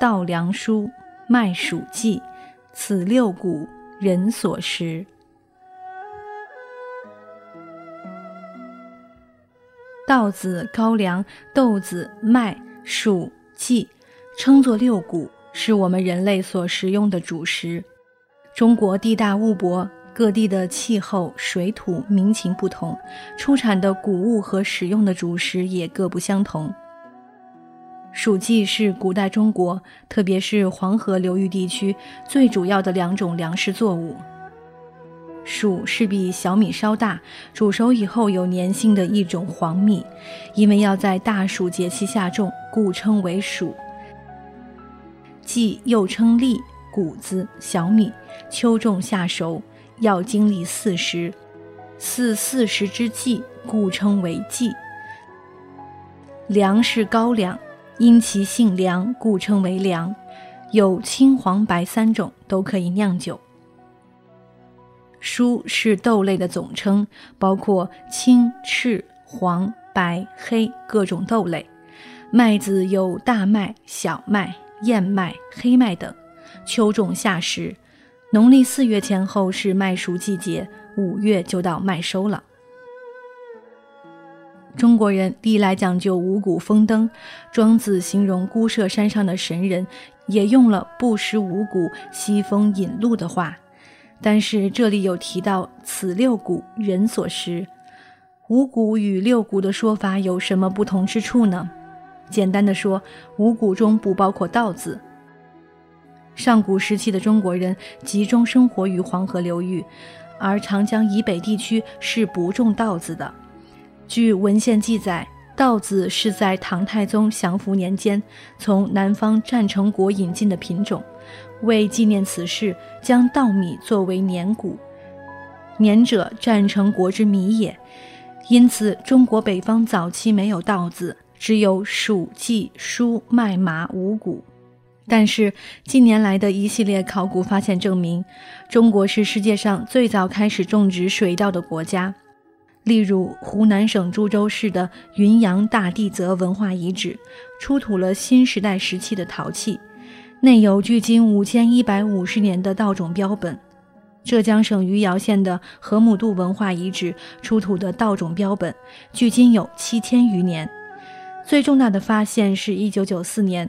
稻粱菽，麦黍稷，此六谷，人所食。稻子、高粱、豆子、麦、黍、稷，称作六谷，是我们人类所食用的主食。中国地大物博，各地的气候、水土、民情不同，出产的谷物和使用的主食也各不相同。黍稷是古代中国，特别是黄河流域地区最主要的两种粮食作物。黍是比小米稍大，煮熟以后有粘性的一种黄米，因为要在大暑节气下种，故称为黍。稷又称栗、谷子、小米，秋种夏熟，要经历四时，四四时之际，故称为稷。粮是高粱。因其性凉，故称为凉。有青、黄、白三种，都可以酿酒。菽是豆类的总称，包括青、赤、黄、白、黑各种豆类。麦子有大麦、小麦、燕麦、黑麦等。秋种夏实，农历四月前后是麦熟季节，五月就到麦收了。中国人历来讲究五谷丰登，庄子形容孤舍山上的神人，也用了“不食五谷，西风引路”的话。但是这里有提到“此六谷，人所食”，五谷与六谷的说法有什么不同之处呢？简单的说，五谷中不包括稻子。上古时期的中国人集中生活于黄河流域，而长江以北地区是不种稻子的。据文献记载，稻子是在唐太宗祥符年间从南方占城国引进的品种。为纪念此事，将稻米作为年谷。年者，占城国之米也。因此，中国北方早期没有稻子，只有黍、稷、菽、麦、麻五谷。但是，近年来的一系列考古发现证明，中国是世界上最早开始种植水稻的国家。例如，湖南省株洲市的云阳大地泽文化遗址出土了新时代时期的陶器，内有距今五千一百五十年的稻种标本。浙江省余姚县的河姆渡文化遗址出土的稻种标本，距今有七千余年。最重大的发现是一九九四年，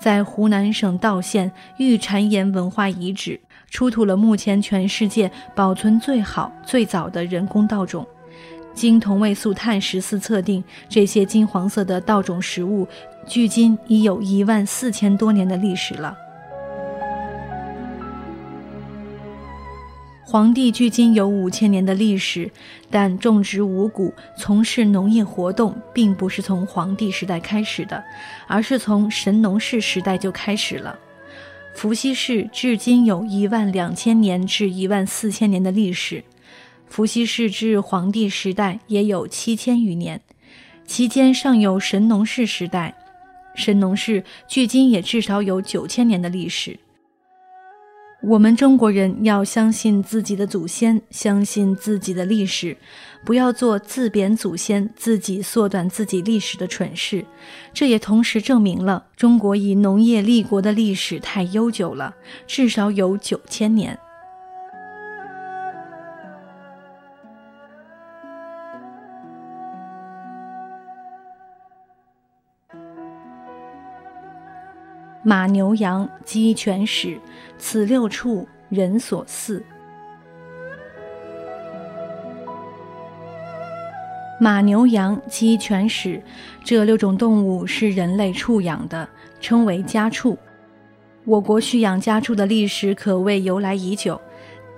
在湖南省道县玉蟾岩文化遗址出土了目前全世界保存最好、最早的人工稻种。经同位素碳十四测定，这些金黄色的稻种实物，距今已有一万四千多年的历史了。黄帝距今有五千年的历史，但种植五谷、从事农业活动，并不是从黄帝时代开始的，而是从神农氏时代就开始了。伏羲氏至今有一万两千年至一万四千年的历史。伏羲氏至黄帝时代也有七千余年，其间尚有神农氏时代。神农氏距今也至少有九千年的历史。我们中国人要相信自己的祖先，相信自己的历史，不要做自贬祖先、自己缩短自己历史的蠢事。这也同时证明了中国以农业立国的历史太悠久了，至少有九千年。马牛羊鸡犬豕，此六畜，人所饲。马牛羊鸡犬豕这六种动物是人类畜养的，称为家畜。我国蓄养家畜的历史可谓由来已久。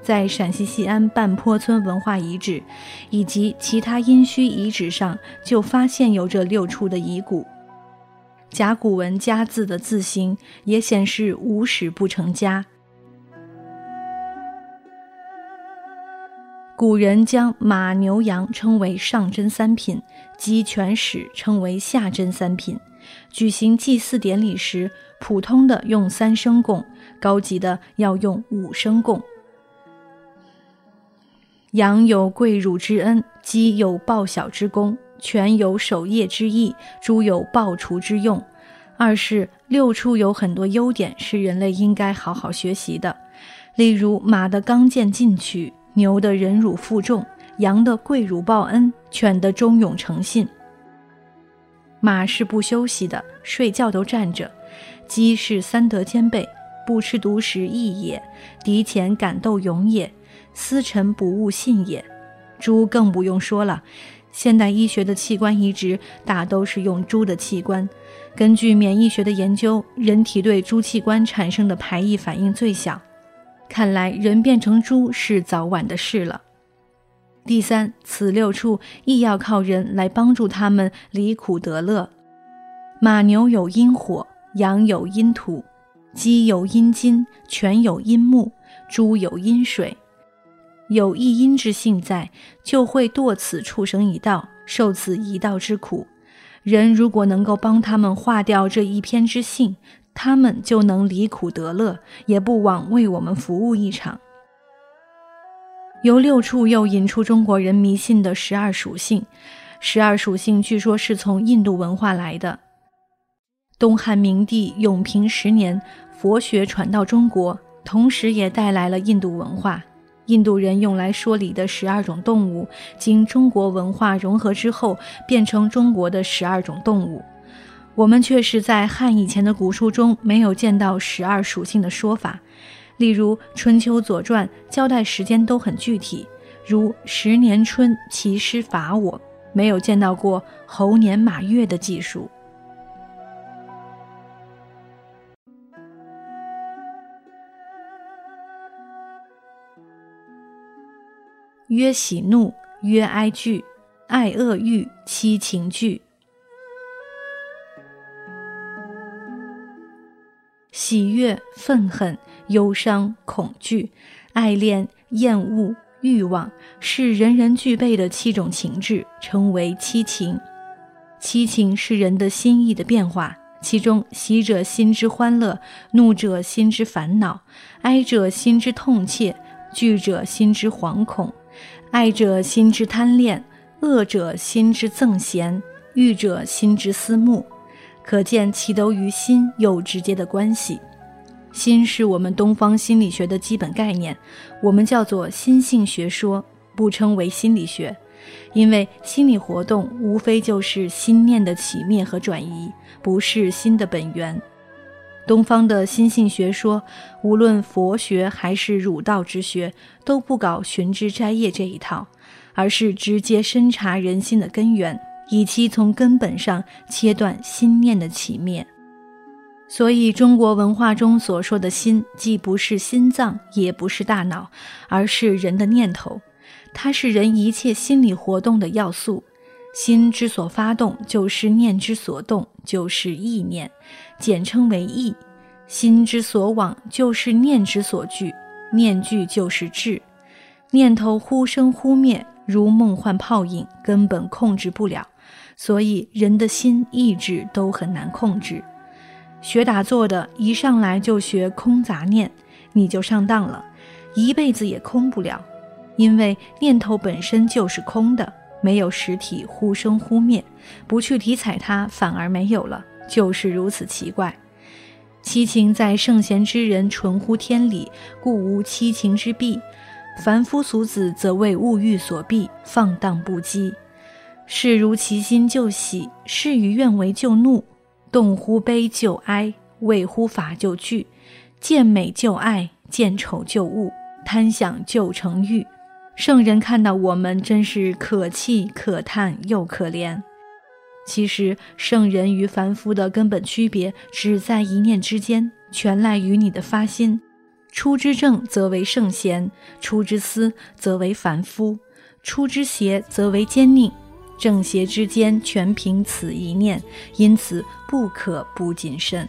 在陕西西安半坡村文化遗址以及其他殷墟遗址上，就发现有这六处的遗骨。甲骨文“家”字的字形也显示无始不成家。古人将马、牛、羊称为上真三品，鸡、犬、豕称为下真三品。举行祭祀典礼时，普通的用三声供，高级的要用五声供。羊有跪乳之恩，鸡有报晓之功，犬有守夜之意，猪有报雏之用。二是六畜有很多优点，是人类应该好好学习的，例如马的刚健进取。牛的忍辱负重，羊的跪乳报恩，犬的忠勇诚信。马是不休息的，睡觉都站着；鸡是三德兼备，不吃独食义也，敌前敢斗勇也，思臣不误信也。猪更不用说了，现代医学的器官移植大都是用猪的器官。根据免疫学的研究，人体对猪器官产生的排异反应最小。看来人变成猪是早晚的事了。第三，此六处亦要靠人来帮助他们离苦得乐。马牛有阴火，羊有阴土，鸡有阴金，犬有阴木，猪有阴水。有一阴之性在，就会堕此畜生一道，受此一道之苦。人如果能够帮他们化掉这一偏之性。他们就能离苦得乐，也不枉为我们服务一场。由六处又引出中国人迷信的十二属性，十二属性据说是从印度文化来的。东汉明帝永平十年，佛学传到中国，同时也带来了印度文化。印度人用来说理的十二种动物，经中国文化融合之后，变成中国的十二种动物。我们却是在汉以前的古书中没有见到十二属性的说法，例如《春秋左传》交代时间都很具体，如十年春，其师伐我，没有见到过猴年马月的技术。曰喜怒，曰哀惧，爱恶欲，七情具。喜悦、愤恨、忧伤、恐惧、爱恋、厌恶、欲望，是人人具备的七种情志，称为七情。七情是人的心意的变化，其中喜者心之欢乐，怒者心之烦恼，哀者心之痛切，惧者心之惶恐，爱者心之贪恋，恶者心之憎嫌，欲者心之思慕。可见其都与心有直接的关系。心是我们东方心理学的基本概念，我们叫做心性学说，不称为心理学，因为心理活动无非就是心念的起灭和转移，不是心的本源。东方的心性学说，无论佛学还是儒道之学，都不搞寻枝摘叶这一套，而是直接深察人心的根源。以期从根本上切断心念的起灭，所以中国文化中所说的心，既不是心脏，也不是大脑，而是人的念头。它是人一切心理活动的要素。心之所发动，就是念之所动，就是意念，简称为意。心之所往，就是念之所聚，念聚就是智。念头忽生忽灭，如梦幻泡影，根本控制不了。所以，人的心意志都很难控制。学打坐的，一上来就学空杂念，你就上当了，一辈子也空不了。因为念头本身就是空的，没有实体，忽生忽灭，不去理睬它，反而没有了，就是如此奇怪。七情在圣贤之人纯乎天理，故无七情之弊；凡夫俗子则为物欲所蔽，放荡不羁。事如其心就喜，事与愿违就怒，动乎悲就哀，畏乎法就惧，见美就爱，见丑就恶，贪想就成欲。圣人看到我们，真是可气可叹又可怜。其实，圣人与凡夫的根本区别，只在一念之间，全赖于你的发心。出之正则为圣贤，出之思则为凡夫，出之邪则为奸佞。正邪之间全凭此一念，因此不可不谨慎。